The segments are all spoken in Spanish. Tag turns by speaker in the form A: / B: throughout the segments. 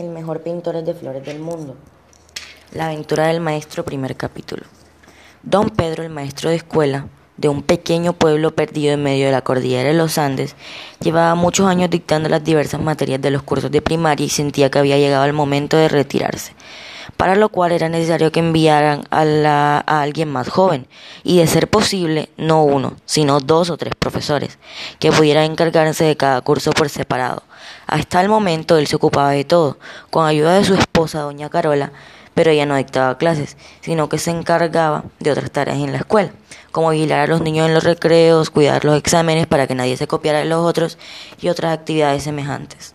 A: el mejor pintor de flores del mundo. La aventura del maestro, primer capítulo. Don Pedro, el maestro de escuela de un pequeño pueblo perdido en medio de la cordillera de los Andes, llevaba muchos años dictando las diversas materias de los cursos de primaria y sentía que había llegado el momento de retirarse, para lo cual era necesario que enviaran a, a alguien más joven y, de ser posible, no uno, sino dos o tres profesores, que pudieran encargarse de cada curso por separado. Hasta el momento él se ocupaba de todo, con ayuda de su esposa, doña Carola, pero ella no dictaba clases, sino que se encargaba de otras tareas en la escuela, como vigilar a los niños en los recreos, cuidar los exámenes para que nadie se copiara de los otros y otras actividades semejantes.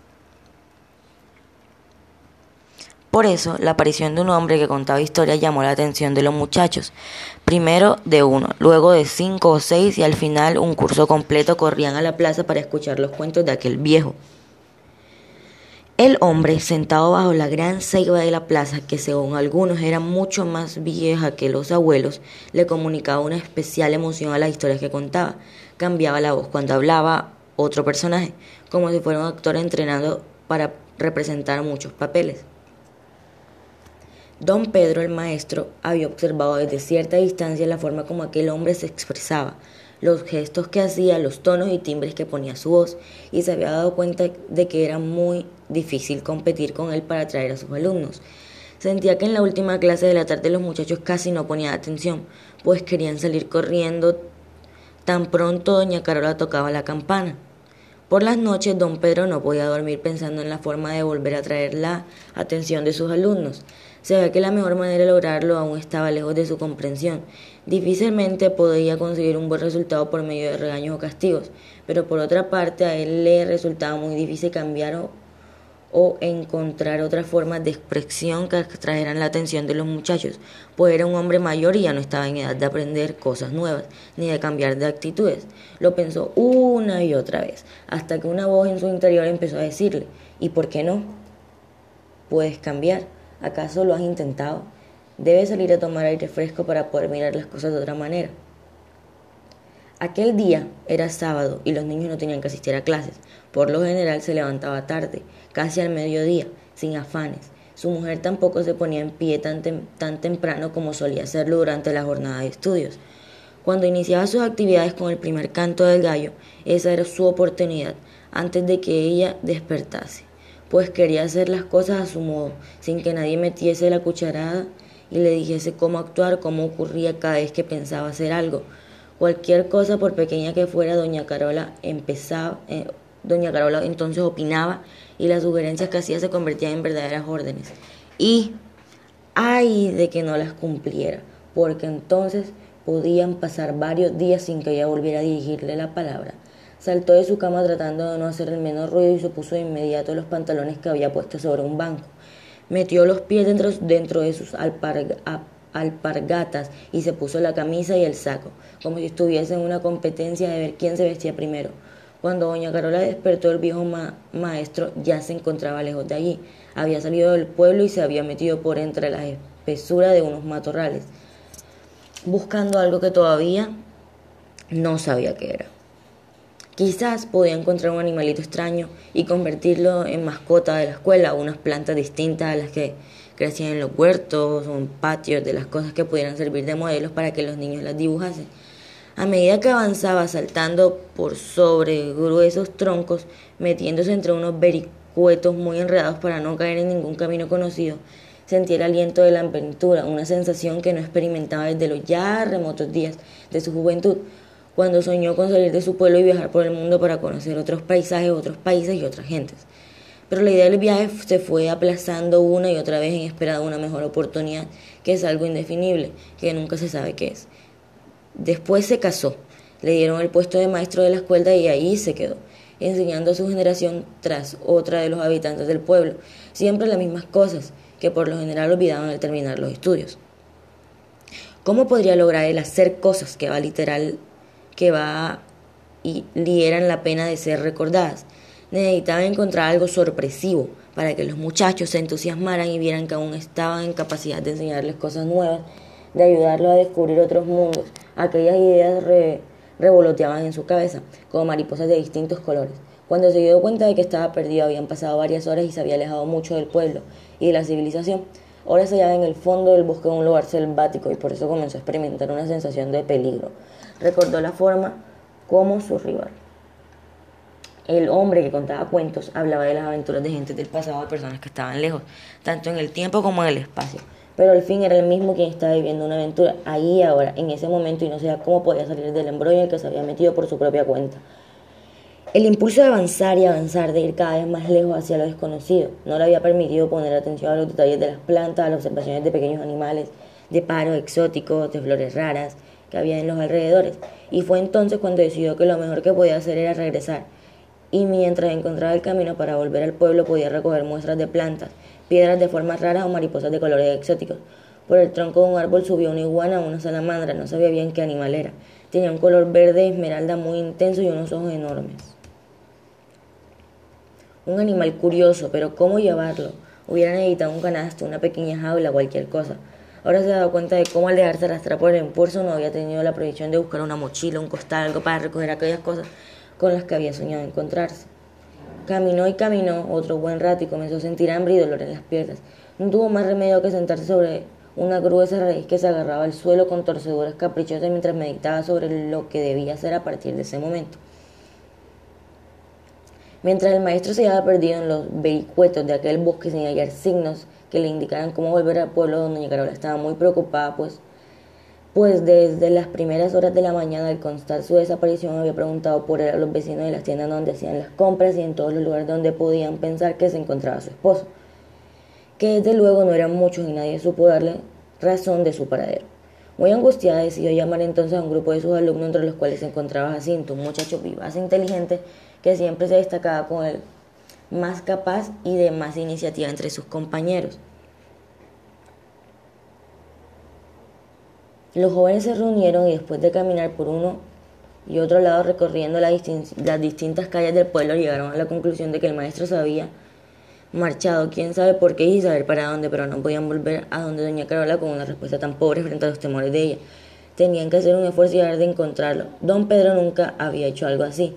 A: Por eso, la aparición de un hombre que contaba historias llamó la atención de los muchachos. Primero de uno, luego de cinco o seis y al final un curso completo corrían a la plaza para escuchar los cuentos de aquel viejo. El hombre, sentado bajo la gran ceiba de la plaza, que según algunos era mucho más vieja que los abuelos, le comunicaba una especial emoción a las historias que contaba. Cambiaba la voz cuando hablaba otro personaje, como si fuera un actor entrenado para representar muchos papeles. Don Pedro el maestro había observado desde cierta distancia la forma como aquel hombre se expresaba, los gestos que hacía, los tonos y timbres que ponía su voz, y se había dado cuenta de que era muy difícil competir con él para atraer a sus alumnos. Sentía que en la última clase de la tarde los muchachos casi no ponían atención, pues querían salir corriendo tan pronto doña Carola tocaba la campana. Por las noches don Pedro no podía dormir pensando en la forma de volver a atraer la atención de sus alumnos. Se ve que la mejor manera de lograrlo aún estaba lejos de su comprensión. Difícilmente podía conseguir un buen resultado por medio de regaños o castigos, pero por otra parte a él le resultaba muy difícil cambiar o, encontrar otras formas de expresión que atrajeran la atención de los muchachos, pues era un hombre mayor y ya no estaba en edad de aprender cosas nuevas, ni de cambiar de actitudes. Lo pensó una y otra vez, hasta que una voz en su interior empezó a decirle, ¿y por qué no? Puedes cambiar. ¿Acaso lo has intentado? Debes salir a tomar aire fresco para poder mirar las cosas de otra manera. Aquel día era sábado y los niños no tenían que asistir a clases. Por lo general se levantaba tarde, casi al mediodía, sin afanes. Su mujer tampoco se ponía en pie tan, tan temprano como solía hacerlo durante la jornada de estudios. Cuando iniciaba sus actividades con el primer canto del gallo, esa era su oportunidad antes de que ella despertase pues quería hacer las cosas a su modo, sin que nadie metiese la cucharada y le dijese cómo actuar, cómo ocurría cada vez que pensaba hacer algo. Cualquier cosa, por pequeña que fuera, doña Carola empezaba, eh, doña Carola entonces opinaba y las sugerencias que hacía se convertían en verdaderas órdenes. Y ay de que no las cumpliera, porque entonces podían pasar varios días sin que ella volviera a dirigirle la palabra. Saltó de su cama tratando de no hacer el menor ruido y se puso de inmediato los pantalones que había puesto sobre un banco. Metió los pies dentro, dentro de sus alpargatas y se puso la camisa y el saco, como si estuviese en una competencia de ver quién se vestía primero. Cuando doña Carola despertó, el viejo maestro ya se encontraba lejos de allí. Había salido del pueblo y se había metido por entre la espesura de unos matorrales, buscando algo que todavía no sabía qué era. Quizás podía encontrar un animalito extraño y convertirlo en mascota de la escuela, unas plantas distintas a las que crecían en los huertos o en patios, de las cosas que pudieran servir de modelos para que los niños las dibujasen. A medida que avanzaba saltando por sobre gruesos troncos, metiéndose entre unos vericuetos muy enredados para no caer en ningún camino conocido, sentía el aliento de la aventura, una sensación que no experimentaba desde los ya remotos días de su juventud, cuando soñó con salir de su pueblo y viajar por el mundo para conocer otros paisajes, otros países y otras gentes. Pero la idea del viaje se fue aplazando una y otra vez en espera de una mejor oportunidad, que es algo indefinible, que nunca se sabe qué es. Después se casó, le dieron el puesto de maestro de la escuela y ahí se quedó, enseñando a su generación tras otra de los habitantes del pueblo, siempre las mismas cosas, que por lo general olvidaban al terminar los estudios. ¿Cómo podría lograr él hacer cosas que va literal que va y dieran la pena de ser recordadas. Necesitaban encontrar algo sorpresivo para que los muchachos se entusiasmaran y vieran que aún estaban en capacidad de enseñarles cosas nuevas, de ayudarlos a descubrir otros mundos. Aquellas ideas revoloteaban en su cabeza, como mariposas de distintos colores. Cuando se dio cuenta de que estaba perdido, habían pasado varias horas y se había alejado mucho del pueblo y de la civilización. Ahora se hallaba en el fondo del bosque en un lugar selvático y por eso comenzó a experimentar una sensación de peligro. Recordó la forma como su rival. El hombre que contaba cuentos hablaba de las aventuras de gente del pasado, de personas que estaban lejos, tanto en el tiempo como en el espacio. Pero al fin era el mismo quien estaba viviendo una aventura, ahí ahora, en ese momento, y no sabía cómo podía salir del embrollo en el que se había metido por su propia cuenta. El impulso de avanzar y avanzar, de ir cada vez más lejos hacia lo desconocido, no le había permitido poner atención a los detalles de las plantas, a las observaciones de pequeños animales, de paros exóticos, de flores raras que había en los alrededores. Y fue entonces cuando decidió que lo mejor que podía hacer era regresar. Y mientras encontraba el camino para volver al pueblo podía recoger muestras de plantas, piedras de formas raras o mariposas de colores exóticos. Por el tronco de un árbol subió una iguana o una salamandra, no sabía bien qué animal era. Tenía un color verde esmeralda muy intenso y unos ojos enormes un animal curioso, pero ¿cómo llevarlo? Hubiera necesitado un canasto, una pequeña jaula, cualquier cosa. Ahora se ha dado cuenta de cómo al dejarse arrastrar por el impulso no había tenido la prohibición de buscar una mochila, un costal, algo para recoger aquellas cosas con las que había soñado encontrarse. Caminó y caminó otro buen rato y comenzó a sentir hambre y dolor en las piernas. No tuvo más remedio que sentarse sobre una gruesa raíz que se agarraba al suelo con torceduras caprichosas mientras meditaba sobre lo que debía hacer a partir de ese momento. Mientras el maestro se había perdido en los vericuetos de aquel bosque sin hallar signos que le indicaran cómo volver al pueblo donde Carola estaba muy preocupada, pues, pues desde las primeras horas de la mañana al constar su desaparición había preguntado por él a los vecinos de las tiendas donde hacían las compras y en todos los lugares donde podían pensar que se encontraba su esposo, que desde luego no eran muchos y nadie supo darle razón de su paradero. Muy angustiada decidió llamar entonces a un grupo de sus alumnos entre los cuales se encontraba Jacinto, un muchacho vivaz e inteligente que siempre se destacaba con el más capaz y de más iniciativa entre sus compañeros. Los jóvenes se reunieron y después de caminar por uno y otro lado recorriendo las, distintas calles del pueblo llegaron a la conclusión de que el maestro se había marchado, quién sabe por qué y saber para dónde, pero no podían volver a donde doña Carola con una respuesta tan pobre frente a los temores de ella. Tenían que hacer un esfuerzo y de encontrarlo. Don Pedro nunca había hecho algo así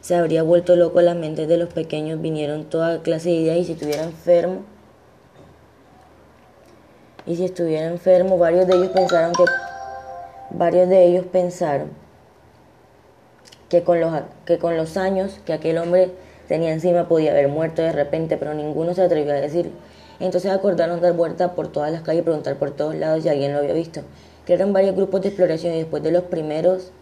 A: se habría vuelto loco la mente de los pequeños, vinieron toda clase de ideas y si estuviera enfermo, y si estuviera enfermo, varios de ellos pensaron que, varios de ellos pensaron que con los, que con los años que aquel hombre tenía encima podía haber muerto de repente, pero ninguno se atrevió a decirlo. Entonces acordaron dar vuelta por todas las calles y preguntar por todos lados si alguien lo había visto. Crearon varios grupos de exploración y después de los primeros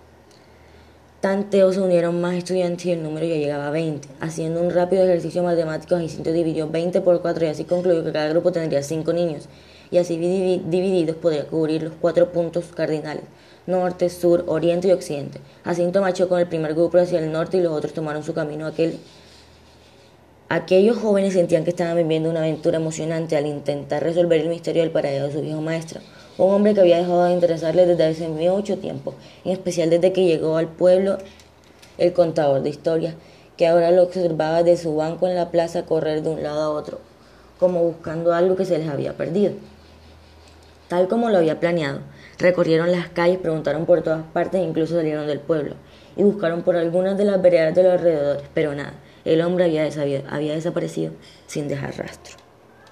A: tanteos se unieron más estudiantes y el número ya llegaba a 20. Haciendo un rápido ejercicio matemático, Jacinto dividió 20 por 4 y así concluyó que cada grupo tendría 5 niños y así divididos podría cubrir los cuatro puntos cardinales, norte, sur, oriente y occidente. Jacinto marchó con el primer grupo hacia el norte y los otros tomaron su camino aquel. Aquellos jóvenes sentían que estaban viviendo una aventura emocionante al intentar resolver el misterio del paradero de su viejo maestro un hombre que había dejado de interesarle desde hace mucho tiempo, en especial desde que llegó al pueblo el contador de historias, que ahora lo observaba de su banco en la plaza correr de un lado a otro, como buscando algo que se les había perdido. Tal como lo había planeado, recorrieron las calles, preguntaron por todas partes e incluso salieron del pueblo, y buscaron por algunas de las veredas de los alrededores, pero nada, el hombre había, había desaparecido sin dejar rastro.